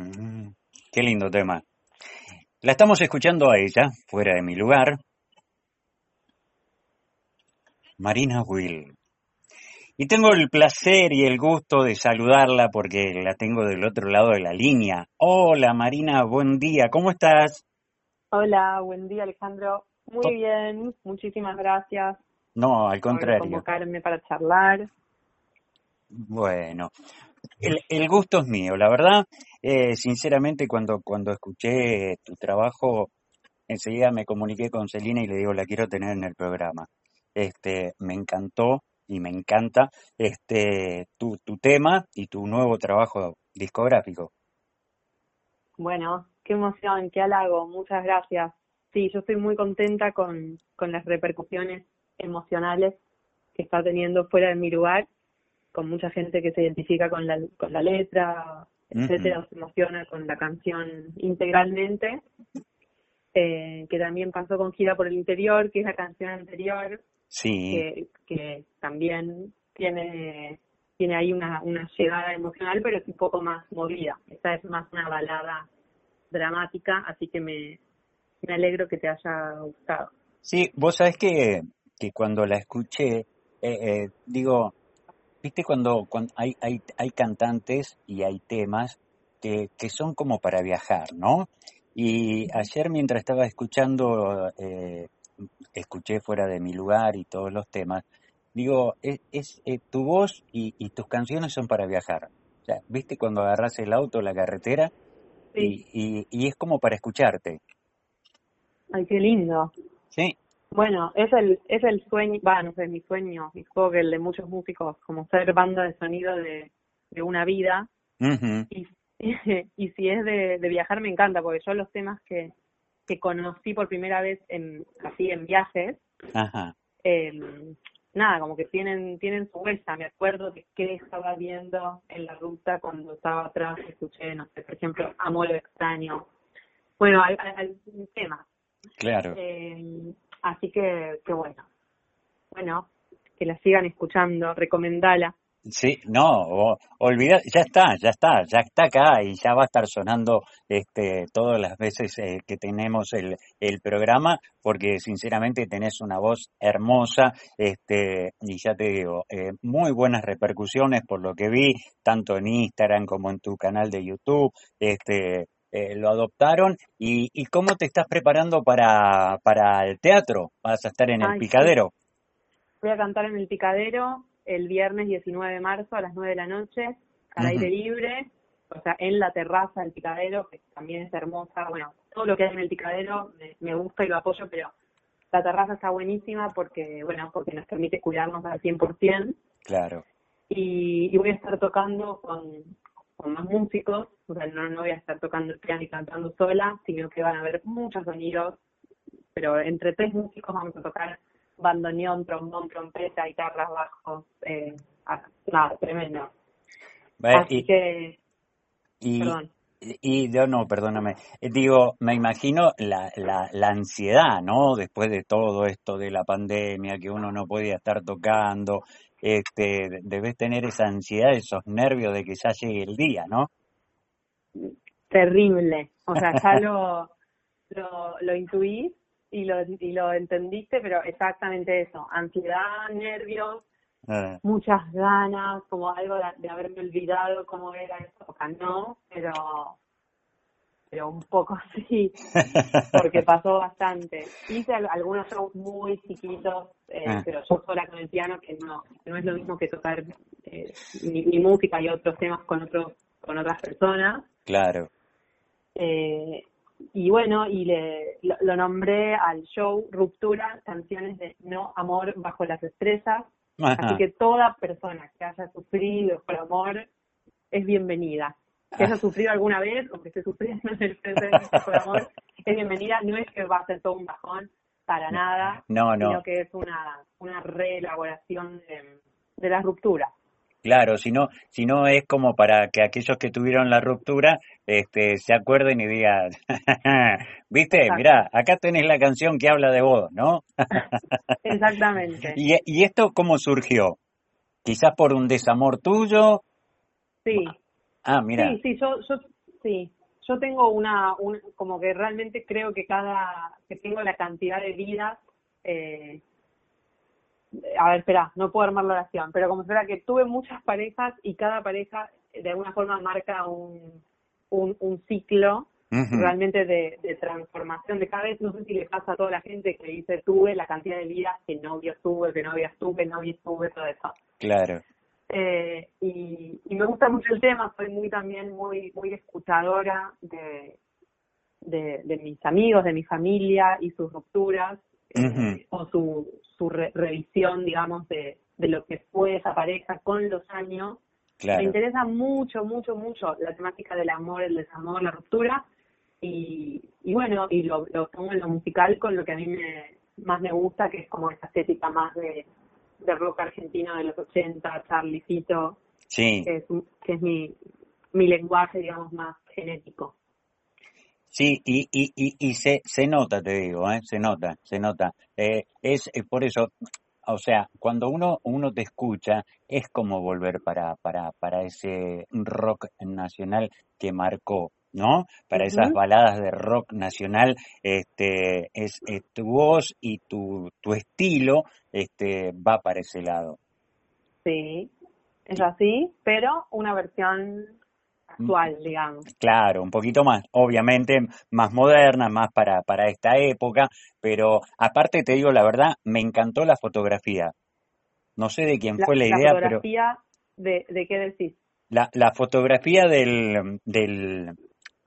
Mm, qué lindo tema. La estamos escuchando a ella, fuera de mi lugar. Marina Will. Y tengo el placer y el gusto de saludarla porque la tengo del otro lado de la línea. Hola Marina, buen día, ¿cómo estás? Hola, buen día Alejandro. Muy Oh. bien, muchísimas gracias No, al por contrario. convocarme para charlar. Bueno, el, el gusto es mío, la verdad. Eh, sinceramente, cuando, cuando escuché tu trabajo, enseguida me comuniqué con Celina y le digo, la quiero tener en el programa. Este, me encantó y me encanta este tu, tu tema y tu nuevo trabajo discográfico. Bueno, qué emoción, qué halago, muchas gracias. Sí, yo estoy muy contenta con, con las repercusiones emocionales que está teniendo fuera de mi lugar, con mucha gente que se identifica con la, con la letra, etcétera, se emociona con la canción integralmente. Eh, que también pasó con Gira por el Interior, que es la canción anterior, Sí, que, que también tiene tiene ahí una, una llegada emocional, pero es un poco más movida. Esta es más una balada dramática, así que me, me alegro que te haya gustado. sí, vos sabés que, que cuando la escuché, eh, eh, digo, viste cuando, cuando hay, hay, hay cantantes y hay temas que, que son como para viajar, ¿no? Y ayer mientras estaba escuchando, eh, escuché fuera de mi lugar y todos los temas, digo, es, es eh, tu voz y, y tus canciones son para viajar. O sea, viste cuando agarras el auto, la carretera, Sí, y, y, y es como para escucharte, ay, qué lindo. ¿sí? Bueno, es el, es el sueño, va, no sé, mi sueño, y supongo que el de muchos músicos, como ser banda de sonido de, de una vida, y, y si es de, de viajar me encanta, porque yo los temas que, que conocí por primera vez en, así en viajes, Ajá, eh, nada, como que tienen tienen su huella. Me acuerdo de qué estaba viendo en la ruta cuando estaba atrás, escuché, no sé, por ejemplo, Amor extraño. Bueno, un tema. claro. Eh, así que, que bueno. Bueno, que la sigan escuchando, recomendala. Sí, no, o- olvida, ya está, ya está, ya está acá y ya va a estar sonando este todas las veces eh, que tenemos el, el programa, porque sinceramente tenés una voz hermosa, este, y ya te digo, eh, muy buenas repercusiones por lo que vi, tanto en Instagram como en tu canal de YouTube, este, eh, lo adoptaron, y, y cómo te estás preparando para, para el teatro, vas a estar en el sí. picadero. Voy a cantar en el Picadero el viernes 19 de marzo a las 9 de la noche, al aire libre, o sea, en la terraza del Picadero, que también es hermosa. Bueno, todo lo que hay en el Picadero me, me gusta y lo apoyo, pero la terraza está buenísima porque, bueno, porque nos permite cuidarnos al 100%. Claro. Y, y voy a estar tocando con, con más músicos, o sea, no, no voy a estar tocando el piano y cantando sola, sino que van a haber muchos sonidos, pero entre tres músicos vamos a tocar bandoneón, trombón, trompeta, guitarras, bajos, eh, ah, nada, tremendo. Así y- que, Y, perdón. y yo no, perdóname. Eh, Digo, me imagino la, la, la ansiedad, ¿no? Después de todo esto de la pandemia, que uno no podía estar tocando, este, debes tener esa ansiedad, esos nervios de que ya llegue el día, ¿no? terrible. O sea, ya lo, lo, lo intuí y lo, y lo entendiste, pero exactamente eso. Ansiedad, nervios, Eh, muchas ganas, como algo de, de haberme olvidado cómo era esa época. No, pero, pero un poco sí, porque pasó bastante. Hice al- algunos shows muy chiquitos, eh, Ah. pero yo sola con el piano, que no, no es lo mismo que tocar eh, mi, mi música y otros temas con otros con otras personas. claro. Eh, y bueno, y le, lo, lo nombré al show Ruptura, canciones de no amor bajo las estrellas. Ajá. Así que toda persona que haya sufrido por amor es bienvenida. Que haya sufrido alguna vez o que esté sufriendo en el presente por amor es bienvenida. No es que va a ser todo un bajón, para nada, No, no. sino que es una, una reelaboración de, de la ruptura. Claro, si no, si no es como para que aquellos que tuvieron la ruptura este, se acuerden y digan, viste, Exacto. mirá, acá tenés la canción que habla de vos, ¿no? Exactamente. ¿Y, ¿Y esto cómo surgió? Quizás por un desamor tuyo. Sí, Ah, mira. Sí, sí, yo, yo sí. Yo tengo una, un, como que realmente creo que cada, que tengo la cantidad de vidas, eh, a ver, espera, no puedo armar la oración, pero como será que tuve muchas parejas y cada pareja de alguna forma marca un, un, un ciclo realmente de, de, transformación de cada vez, no sé si le pasa a toda la gente que dice tuve la cantidad de vidas que novios tuve, que novias tuve, novios tuve, todo eso. Claro. Eh, y, y, me gusta mucho el tema, soy muy también muy muy escuchadora de, de, de mis amigos, de mi familia y sus rupturas, eh, o su, su revisión, digamos, de, de lo que fue esa pareja con los años. Me interesa mucho, mucho, mucho la temática del amor, el desamor, la ruptura, y, y bueno, y lo, lo pongo en lo musical con lo que a mí me, más me gusta, que es como esa estética más de, de rock argentino de los 80, Charlicito, sí. que es, que es mi, mi lenguaje, digamos, más genético. Sí, y, y, y, y se, se nota, te digo, ¿eh? se nota, se nota. Eh, es eh, por eso, o sea, cuando uno, uno te escucha, es como volver para, para, para ese rock nacional que marcó, ¿no? Para esas baladas de rock nacional, este, es, tu voz y tu, tu estilo, este, va para ese lado. Sí, es así, pero una versión actual, digamos. Claro, un poquito más, obviamente más moderna, más para, para esta época, pero aparte te digo la verdad, me encantó la fotografía. No sé de quién fue la, idea, pero... ¿La fotografía de, de qué decís? La, la fotografía del, del,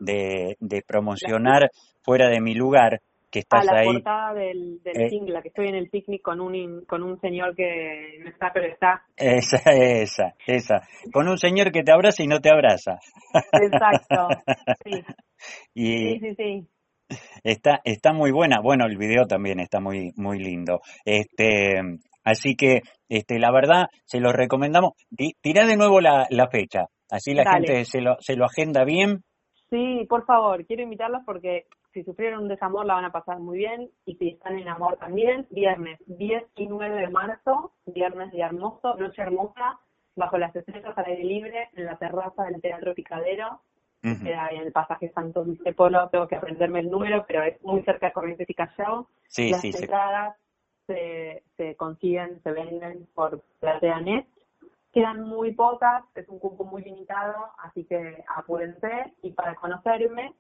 de, de promocionar fuera de mi lugar, que estás a la portada del, del eh, single, que estoy en el picnic con un con un señor que no está, pero está. Esa, esa, esa. Con un señor que te abraza y no te abraza. Exacto, sí. Y sí, sí, sí. Está, está muy buena. Bueno, el video también está muy, muy lindo. Este, así que, este, la verdad, se lo recomendamos. Tirá de nuevo la, la fecha. Así la gente se lo, se lo agenda bien. Sí, por favor, quiero invitarlos porque si sufrieron un desamor la van a pasar muy bien y si están en amor también, viernes 10 y 9 de marzo, viernes de hermoso, noche hermosa, bajo las estrellas al aire libre, en la terraza del Teatro Picadero, queda ahí en el pasaje Santos Polo, tengo que aprenderme el número, pero es muy cerca de Corrientes y Callao. Sí, las sí, entradas Se, se consiguen, se venden por PlateaNet. Quedan muy pocas, es un cupo muy limitado, así que apúrense. Y para conocerme,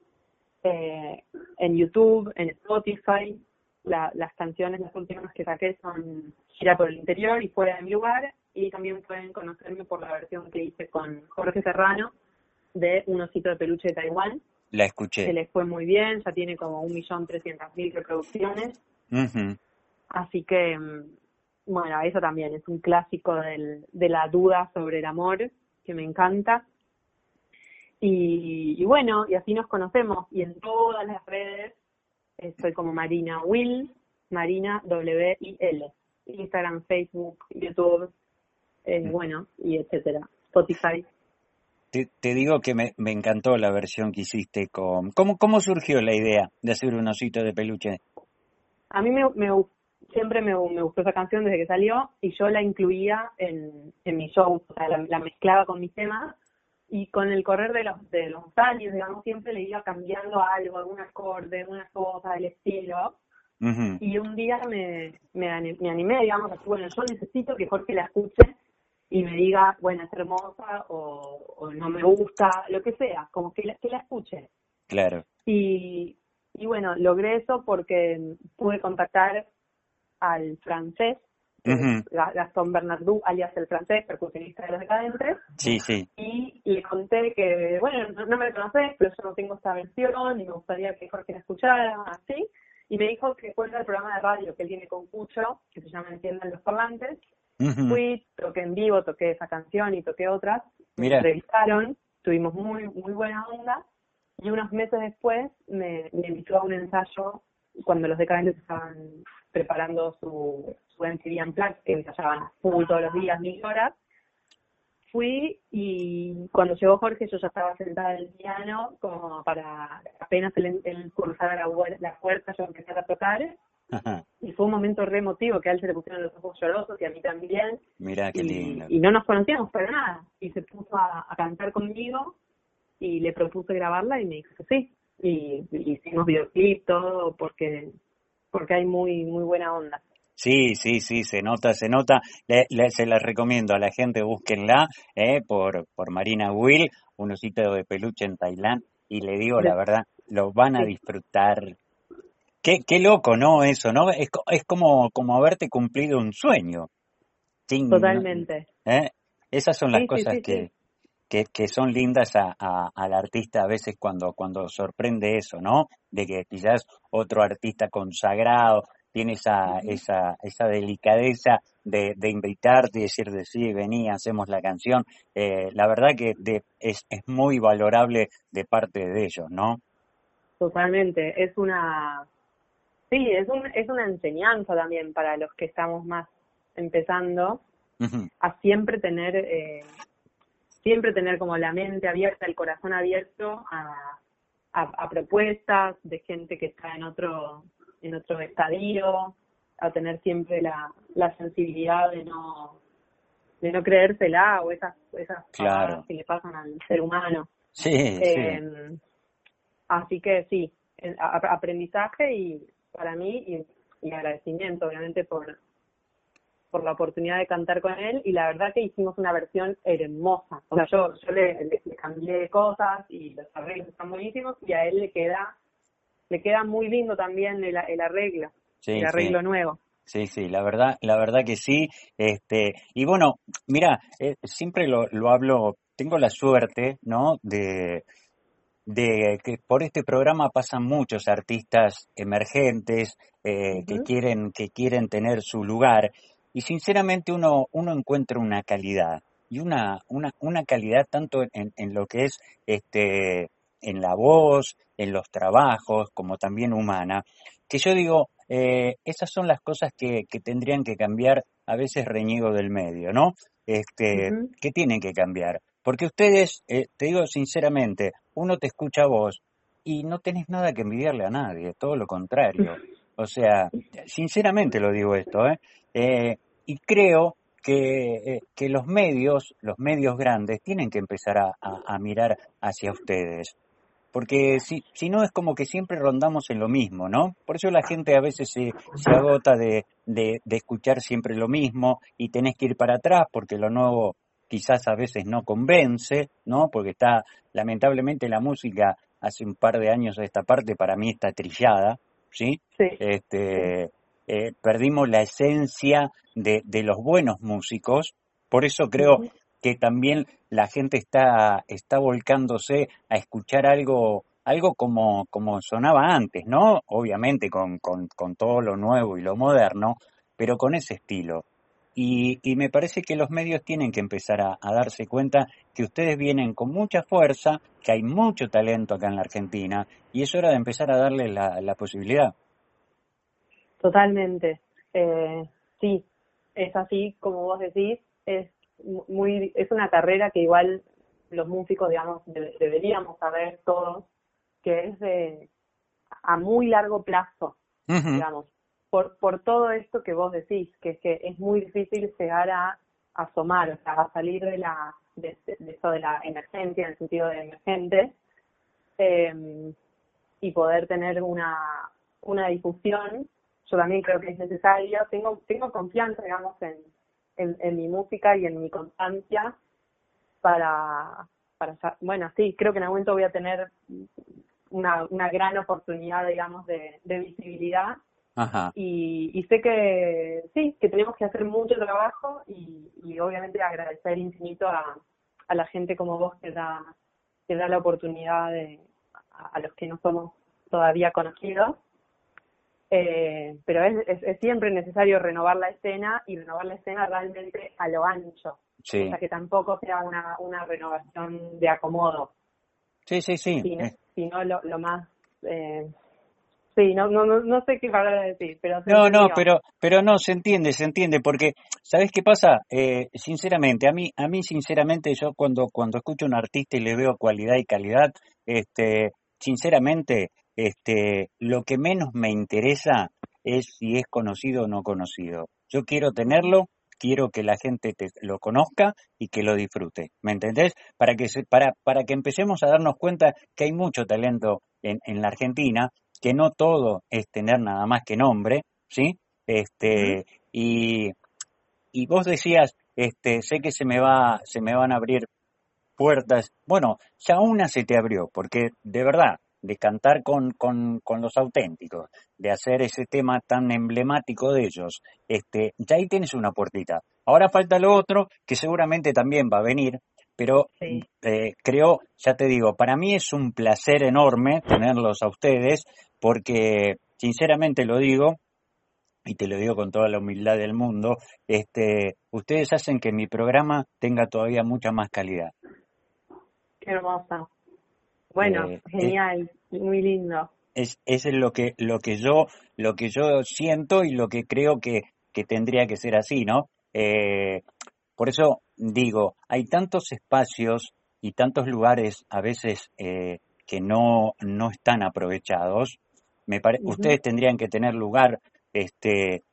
eh, en YouTube, en Spotify. las canciones, las últimas que saqué son Gira por el Interior y Fuera de mi lugar. Y también pueden conocerme por la versión que hice con Jorge Serrano de Un osito de peluche de Taiwán. La escuché. Que les fue muy bien, ya tiene como un millón trescientas mil reproducciones. Así que, mm, bueno, eso también es un clásico del, de la duda sobre el amor que me encanta. Y, bueno, y así nos conocemos. Y en todas las redes estoy como Marina Will, Marina W-I-L. Instagram, Facebook, YouTube, eh, mm. bueno, y etcétera. Spotify. Te, te, digo que me, me encantó la versión que hiciste con... ¿Cómo, ¿Cómo surgió la idea de hacer un osito de peluche? A mí me, me siempre me, me, gustó esa canción desde que salió y yo la incluía en, en mi show, o sea, la, la mezclaba con mis temas y con el correr de los, de los años, digamos, siempre le iba cambiando algo, algún acorde, una cosa del estilo. Y un día me, me, animé, digamos, así, bueno, yo necesito que Jorge la escuche y me diga, bueno, es hermosa o, no me gusta, lo que sea, como que la, que la escuche. Claro. Y, y bueno, logré eso porque pude contactar al francés Gastón Bernardú, alias el francés, percusionista de los decadentes. Sí, sí. Y le conté que, bueno, no, me conoces, pero yo no tengo esta versión y me gustaría que Jorge la escuchara, así. Y me dijo que cuenta el programa de radio que él tiene con Cucho, que se llama Entiendan los parlantes. Fui, toqué en vivo, toqué esa canción y toqué otras. Mira. Me entrevistaron, tuvimos muy, muy buena onda. Y unos meses después me, me invitó a un ensayo cuando los decadentes estaban preparando su, su MTV Unplugged, que ensayaban full todos los días, mil horas. Fui y cuando llegó Jorge yo ya estaba sentada en el piano, como para apenas él, él cruzara la, la, puerta yo empecé a tocar. Y fue un momento re emotivo, que a él se le pusieron los ojos llorosos y a mí también. Mira qué y, lindo. Y no nos conocíamos para nada. Y se puso a, a cantar conmigo y le propuse grabarla y me dijo que sí. Y, y hicimos videoclip, todo, porque, porque hay muy, muy buena onda. Sí, sí, sí, se nota, se nota. Le, se la recomiendo a la gente, búsquenla eh, por, por Marina Will, un osito de peluche en Tailandia. Y le digo la verdad, lo van a disfrutar. Qué, qué loco, ¿no? Eso, ¿no? Es, es como, como haberte cumplido un sueño. Totalmente. ¿eh? Esas son las cosas que, que, que, son lindas a, a, al artista a veces cuando, cuando sorprende eso, ¿no? De que quizás otro artista consagrado tiene esa, esa, esa delicadeza de, de invitarte y decirte, sí, vení, hacemos la canción. Eh, la verdad que es, es muy valorable de parte de ellos, ¿no? Totalmente, es una, sí, es, un, es una enseñanza también para los que estamos más empezando a siempre tener, eh, siempre tener como la mente abierta, el corazón abierto a, a propuestas de gente que está en otro en otro estadio, a tener siempre la, la sensibilidad de no de no creérsela o esas esas cosas que le pasan al ser humano. Sí, em, Así que sí, aprendizaje y para mí y, y, agradecimiento obviamente por por la oportunidad de cantar con él y la verdad que hicimos una versión hermosa. O sea, yo, yo le, le cambié cosas y los arreglos están buenísimos y a él le queda le queda muy lindo también el, el arreglo, el arreglo nuevo. Sí, sí, la verdad, la verdad que sí. Este, y bueno, mira, eh, siempre lo, lo hablo, tengo la suerte, ¿no? De, de que por este programa pasan muchos artistas emergentes eh, que quieren que quieren tener su lugar y sinceramente uno uno encuentra una calidad y una una una calidad tanto en, en lo que es este en la voz, en los trabajos, como también humana, que yo digo, eh, esas son las cosas que, que, tendrían que cambiar, a veces reñigo del medio, ¿no? Este, que tienen que cambiar. Porque ustedes, eh, te digo sinceramente, uno te escucha a vos y no tenés nada que envidiarle a nadie, todo lo contrario. O sea, sinceramente lo digo esto, ¿eh? eh y creo que, que, los medios, los medios grandes, tienen que empezar a, a mirar hacia ustedes porque si, si no es como que siempre rondamos en lo mismo, ¿no? Por eso la gente a veces se, se agota de, de, de, escuchar siempre lo mismo y tenés que ir para atrás porque lo nuevo quizás a veces no convence, ¿no? Porque está, lamentablemente la música hace un par de años a esta parte para mí está trillada, ¿sí? sí. Este, eh, perdimos la esencia de, de los buenos músicos, por eso creo que también la gente está, está volcándose a escuchar algo, algo como, como sonaba antes, ¿no? Obviamente con, con, con todo lo nuevo y lo moderno, pero con ese estilo. Y, y me parece que los medios tienen que empezar a, a, darse cuenta que ustedes vienen con mucha fuerza, que hay mucho talento acá en la Argentina, y es hora de empezar a darles la, la posibilidad. Totalmente. Eh, sí, es así como vos decís, es muy, es una carrera que igual los músicos, digamos, deberíamos saber todos, que es de, a muy largo plazo, digamos, por, por todo esto que vos decís, que es que es muy difícil llegar a asomar, o sea, a salir de la, de, eso de la emergencia, en el sentido de emergente, eh, y poder tener una, una difusión, yo también creo que es necesario, tengo, tengo confianza, digamos, en, en, mi música y en mi constancia para, para, bueno, sí, creo que en algún momento voy a tener una, una gran oportunidad, digamos, de visibilidad. Ajá. Y, y sé que sí, que tenemos que hacer mucho trabajo y, y obviamente agradecer infinito a, a la gente como vos que da, que da la oportunidad de, a, a los que no somos todavía conocidos eh, pero es, es, es, siempre necesario renovar la escena y renovar la escena realmente a lo ancho. Sí. O sea, que tampoco sea una, una renovación de acomodo. Sí, sí, sí. Sino, eh. sino lo, lo más... Eh, sí, no, no, no sé qué palabra decir, pero... No, no, pero, pero no, se entiende, se entiende, porque, ¿sabes qué pasa? Eh, sinceramente, a mí, a mí sinceramente, yo cuando, cuando escucho a un artista y le veo cualidad y calidad, este, sinceramente, este, lo que menos me interesa es si es conocido o no conocido. Yo quiero tenerlo, quiero que la gente te, lo conozca y que lo disfrute, ¿me entendés? Para que, se, para, para que empecemos a darnos cuenta que hay mucho talento en, en la Argentina, que no todo es tener nada más que nombre, ¿sí? Este, y, y vos decías, este, sé que se me va, se me van a abrir puertas. Bueno, ya una se te abrió, porque de verdad, de cantar con, con, con, los auténticos, de hacer ese tema tan emblemático de ellos, este, ya ahí tienes una puertita. Ahora falta lo otro, que seguramente también va a venir, pero eh, creo, ya te digo, para mí es un placer enorme tenerlos a ustedes, porque sinceramente lo digo, y te lo digo con toda la humildad del mundo, este, ustedes hacen que mi programa tenga todavía mucha más calidad. Qué hermosa. Bueno, eh, genial, muy lindo. Es, es lo que lo que yo lo que yo siento y lo que creo que, que tendría que ser así, ¿no? Eh, por eso digo, hay tantos espacios y tantos lugares a veces eh, que no no están aprovechados. Me Ustedes tendrían que tener lugar este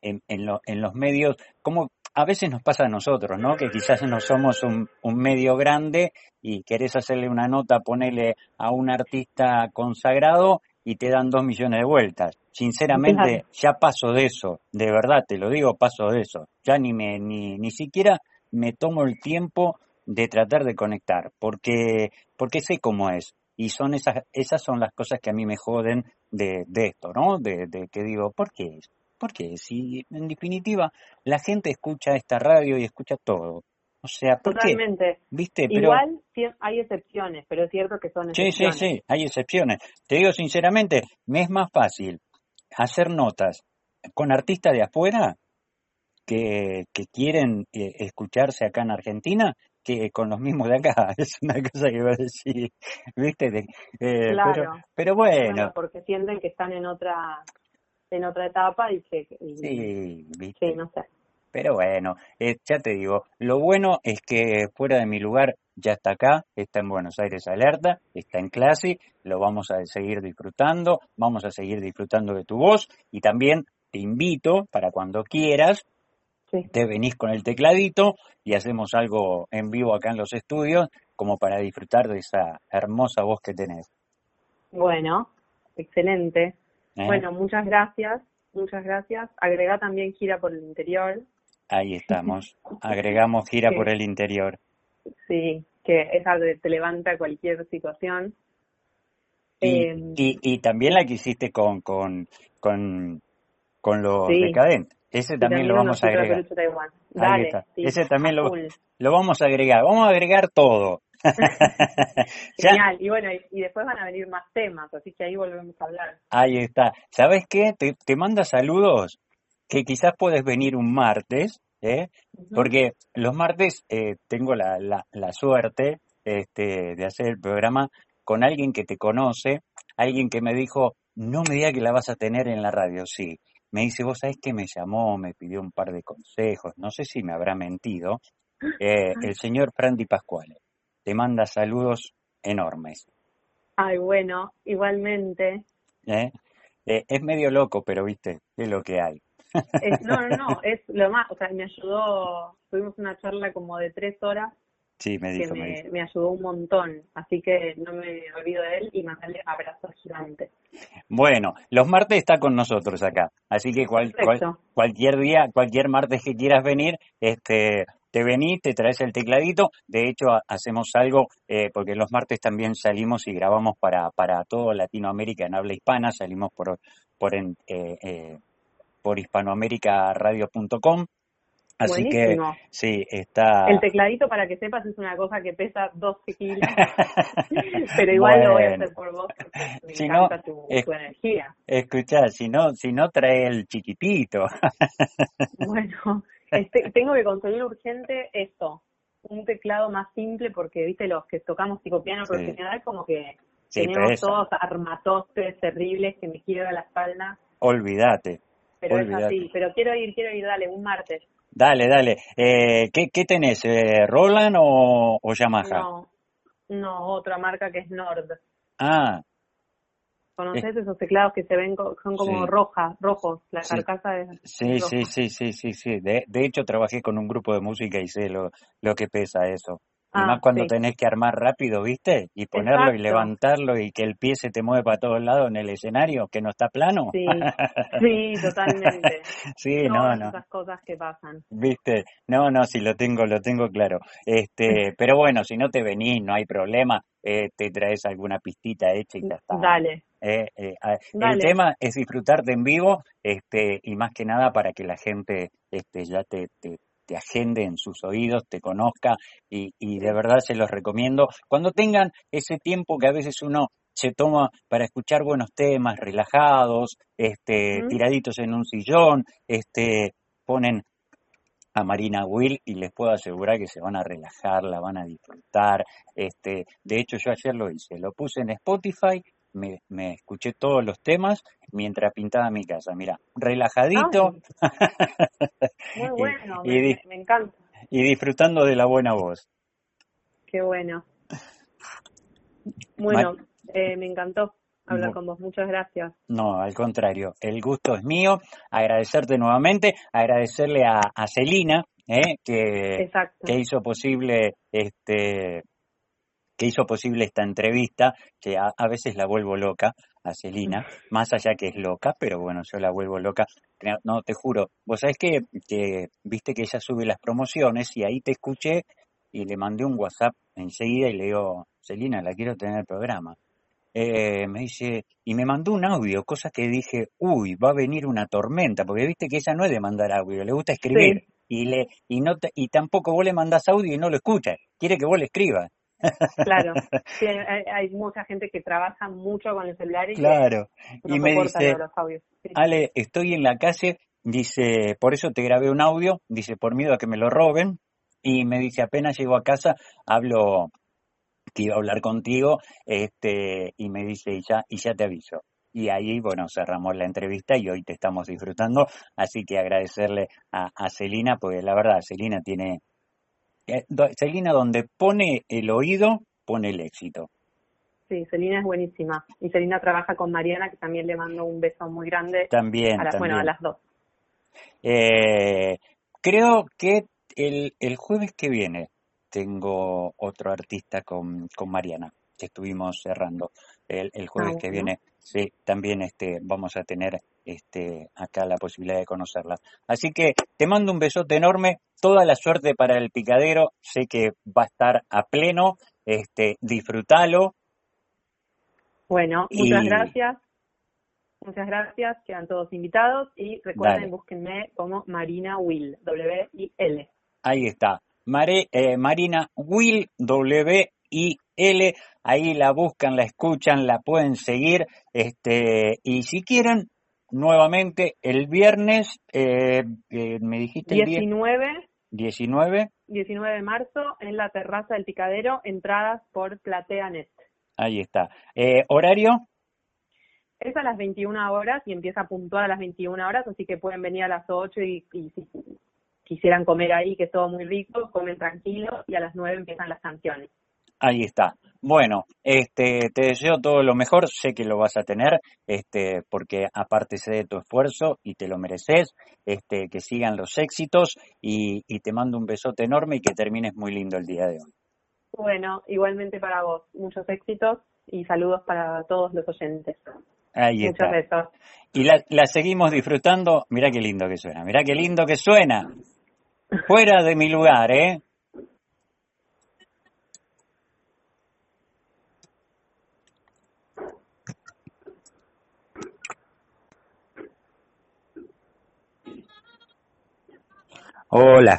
en, en, en los medios, como a veces nos pasa a nosotros, ¿no? Que quizás no somos un, medio grande y querés hacerle una nota, ponerle a un artista consagrado y te dan dos millones de vueltas. Sinceramente, ya paso de eso, de verdad te lo digo, paso de eso. Ya ni me, ni, ni siquiera me tomo el tiempo de tratar de conectar, porque, porque sé cómo es. Y son esas, esas son las cosas que a mí me joden de, de esto, ¿no? De, de que digo, ¿por qué? Porque si en definitiva la gente escucha esta radio y escucha todo. O sea, ¿por Totalmente. ¿Viste? Igual hay excepciones, pero es cierto que son excepciones. Sí, sí, sí, hay excepciones. Te digo sinceramente, me es más fácil hacer notas con artistas de afuera que, que quieren eh, escucharse acá en Argentina que con los mismos de acá. Es una cosa que va a decir, ¿viste? Eh, claro. Pero, bueno. Porque sienten que están en otra en otra etapa y que... sí, sí, no sé. Pero bueno, eh, ya te digo, lo bueno es que fuera de mi lugar ya está acá, está en Buenos Aires Alerta, está en clase, lo vamos a seguir disfrutando, vamos a seguir disfrutando de tu voz y también te invito para cuando quieras, te venís con el tecladito y hacemos algo en vivo acá en los estudios como para disfrutar de esa hermosa voz que tenés. Bueno, excelente. ¿Eh? Bueno, muchas gracias, muchas gracias. Agrega también gira por el interior. Ahí estamos, agregamos gira por el interior. Sí, que esa te levanta cualquier situación. Y, em, y, también la que hiciste con, con, con, con los decadentes. Ese también, lo vamos a agregar. Dale, Ese también lo, lo vamos a agregar. Vamos a agregar todo. Genial, y bueno, y, después van a venir más temas, así que ahí volvemos a hablar. Ahí está. ¿Sabes qué? Te, te manda saludos que quizás puedes venir un martes, ¿eh? Porque los martes eh, tengo la, la, la suerte este, de hacer el programa con alguien que te conoce, alguien que me dijo, no me diga que la vas a tener en la radio, sí. Me dice, vos sabés que me llamó, me pidió un par de consejos, no sé si me habrá mentido, eh, el señor Frandy Pascuale te manda saludos enormes. Ay, bueno, igualmente. ¿Eh? Eh, es medio loco, pero viste, es lo que hay. no, no, no, es lo más, o sea, me ayudó, tuvimos una charla como de tres horas. Sí, me dijo, que me, ayudó un montón, así que no me olvido de él y mandarle abrazos gigantes. Bueno, los martes está con nosotros acá, así que cual, cualquier día, cualquier martes que quieras venir, este, te venís, te traes el tecladito. De hecho, hacemos algo, eh, porque los martes también salimos y grabamos para, para todo Latinoamérica en habla hispana, salimos por, por, en, eh, eh, por hispanoamericaradio.com. Así que sí, está. El tecladito, para que sepas, es una cosa que pesa 12 kilos. pero igual lo voy a hacer por vos. Me si encanta no, tu, tu, energía. Escuchá, si no, si no trae el chiquitito. bueno, este, tengo que conseguir urgente esto, un teclado más simple porque, viste, los que tocamos psicopiano profesional como que tenemos todos armatostes terribles que me quiebra la espalda. Olvídate. Pero es así, pero quiero ir, quiero ir, dale, un martes. Dale, dale. Eh, ¿qué, ¿Qué tenés? Eh, ¿Roland o, o Yamaha? No, no, otra marca que es Nord. Ah, ¿Conoces esos teclados que se ven, son como rojas, rojos, la carcasa es Sí, sí, sí, sí, sí, sí. De, de, hecho, trabajé con un grupo de música y sé lo, lo que pesa eso. Ah, cuando tenés que armar rápido, ¿viste? Y ponerlo y levantarlo y que el pie se te mueve para todos lados en el escenario, que no está plano. Sí, sí totalmente. sí, no, no. esas cosas que pasan. ¿Viste? No, no, sí, lo tengo, lo tengo claro. Este, pero bueno, si no te venís, no hay problema. Eh, te traes alguna pistita hecha y ya está. Dale. Eh, eh, el tema es disfrutarte en vivo este, y más que nada para que la gente este, ya te, te te agende en sus oídos, te conozca y, de verdad se los recomiendo. Cuando tengan ese tiempo que a veces uno se toma para escuchar buenos temas, relajados, este, tiraditos en un sillón, este, ponen a Marina Will y les puedo asegurar que se van a relajar, la van a disfrutar. Este, de hecho, yo ayer lo hice, lo puse en Spotify me, me, escuché todos los temas mientras pintaba mi casa. Mira, relajadito. Muy bueno, y, me, encanta. Y disfrutando de la buena voz. Qué bueno. Bueno, eh, me encantó hablar con vos. Muchas gracias. No, al contrario, el gusto es mío. Agradecerte nuevamente, agradecerle a, a Celina, eh, que, que hizo posible este que hizo posible esta entrevista, que a, veces la vuelvo loca a Celina, más allá que es loca, pero bueno, yo la vuelvo loca. No, te juro, vos sabés que, que viste que ella sube las promociones y ahí te escuché y le mandé un WhatsApp enseguida y le digo, Celina, la quiero tener el programa. Eh, me dice, y me mandó un audio, cosa que dije, uy, va a venir una tormenta, porque viste que ella no es de mandar audio, le gusta escribir. Y, le, y, no y tampoco vos le mandás audio y no lo escuchas, quiere que vos le escribas. Claro, hay, mucha gente que trabaja mucho con el celular y claro. y me dice, Ale, estoy en la calle, dice, por eso te grabé un audio, dice, por miedo a que me lo roben, y me dice, apenas llego a casa, hablo, que iba a hablar contigo, este, y me dice, y ya, y ya te aviso. Y ahí, bueno, cerramos la entrevista y hoy te estamos disfrutando, así que agradecerle a, a Celina, porque la verdad, Celina tiene Celina, donde pone el oído, pone el éxito. Sí, Celina es buenísima. Y Celina trabaja con Mariana, que también le mando un beso muy grande. También, a Bueno, a las dos. Eh, creo que el, el jueves que viene tengo otro artista con, con Mariana, que estuvimos cerrando el, el jueves ah, que viene. Sí, también este, vamos a tener este, acá la posibilidad de conocerla. Así que te mando un besote enorme, toda la suerte para el picadero, sé que va a estar a pleno, este, disfrútalo. Bueno, muchas gracias. Muchas gracias, quedan todos invitados y recuerden, búsquenme como Marina Will, W-I-L. Ahí está, eh, Marina Will, W-I-L, ahí la buscan, la escuchan, la pueden seguir, este, y si quieren, nuevamente el viernes, eh, eh me dijiste 19. 19. 19 de marzo en la terraza del Picadero, entradas por PlateaNet. Ahí está. Eh, ¿Horario? Es a las 21 horas y empieza a puntuar a las 21 horas, así que pueden venir a las 8 y, y si quisieran comer ahí, que es todo muy rico, comen tranquilo y a las 9 empiezan las canciones. Ahí está. Bueno, este, te deseo todo lo mejor, sé que lo vas a tener, este, porque aparte sé de tu esfuerzo y te lo mereces, este, que sigan los éxitos y, te mando un besote enorme y que termines muy lindo el día de hoy. Bueno, igualmente para vos, muchos éxitos y saludos para todos los oyentes. Ahí Muchos besos. Y la, la seguimos disfrutando, mira qué lindo que suena, mira qué lindo que suena. Fuera de mi lugar, ¿eh? Hola.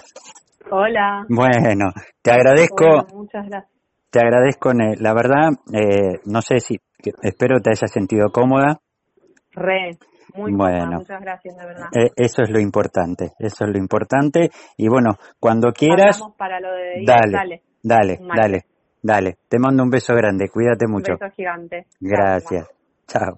Hola. Bueno, te agradezco. muchas gracias. Te agradezco, la verdad, eh, no sé si, espero te hayas sentido cómoda. Re, muy bueno. muchas gracias, de verdad. Eh, eso es lo importante, eso es lo importante. Y bueno, cuando quieras. para lo de dale, dale, dale, dale, dale. Te mando un beso grande, cuídate mucho. Un beso gigante. Gracias. Chao.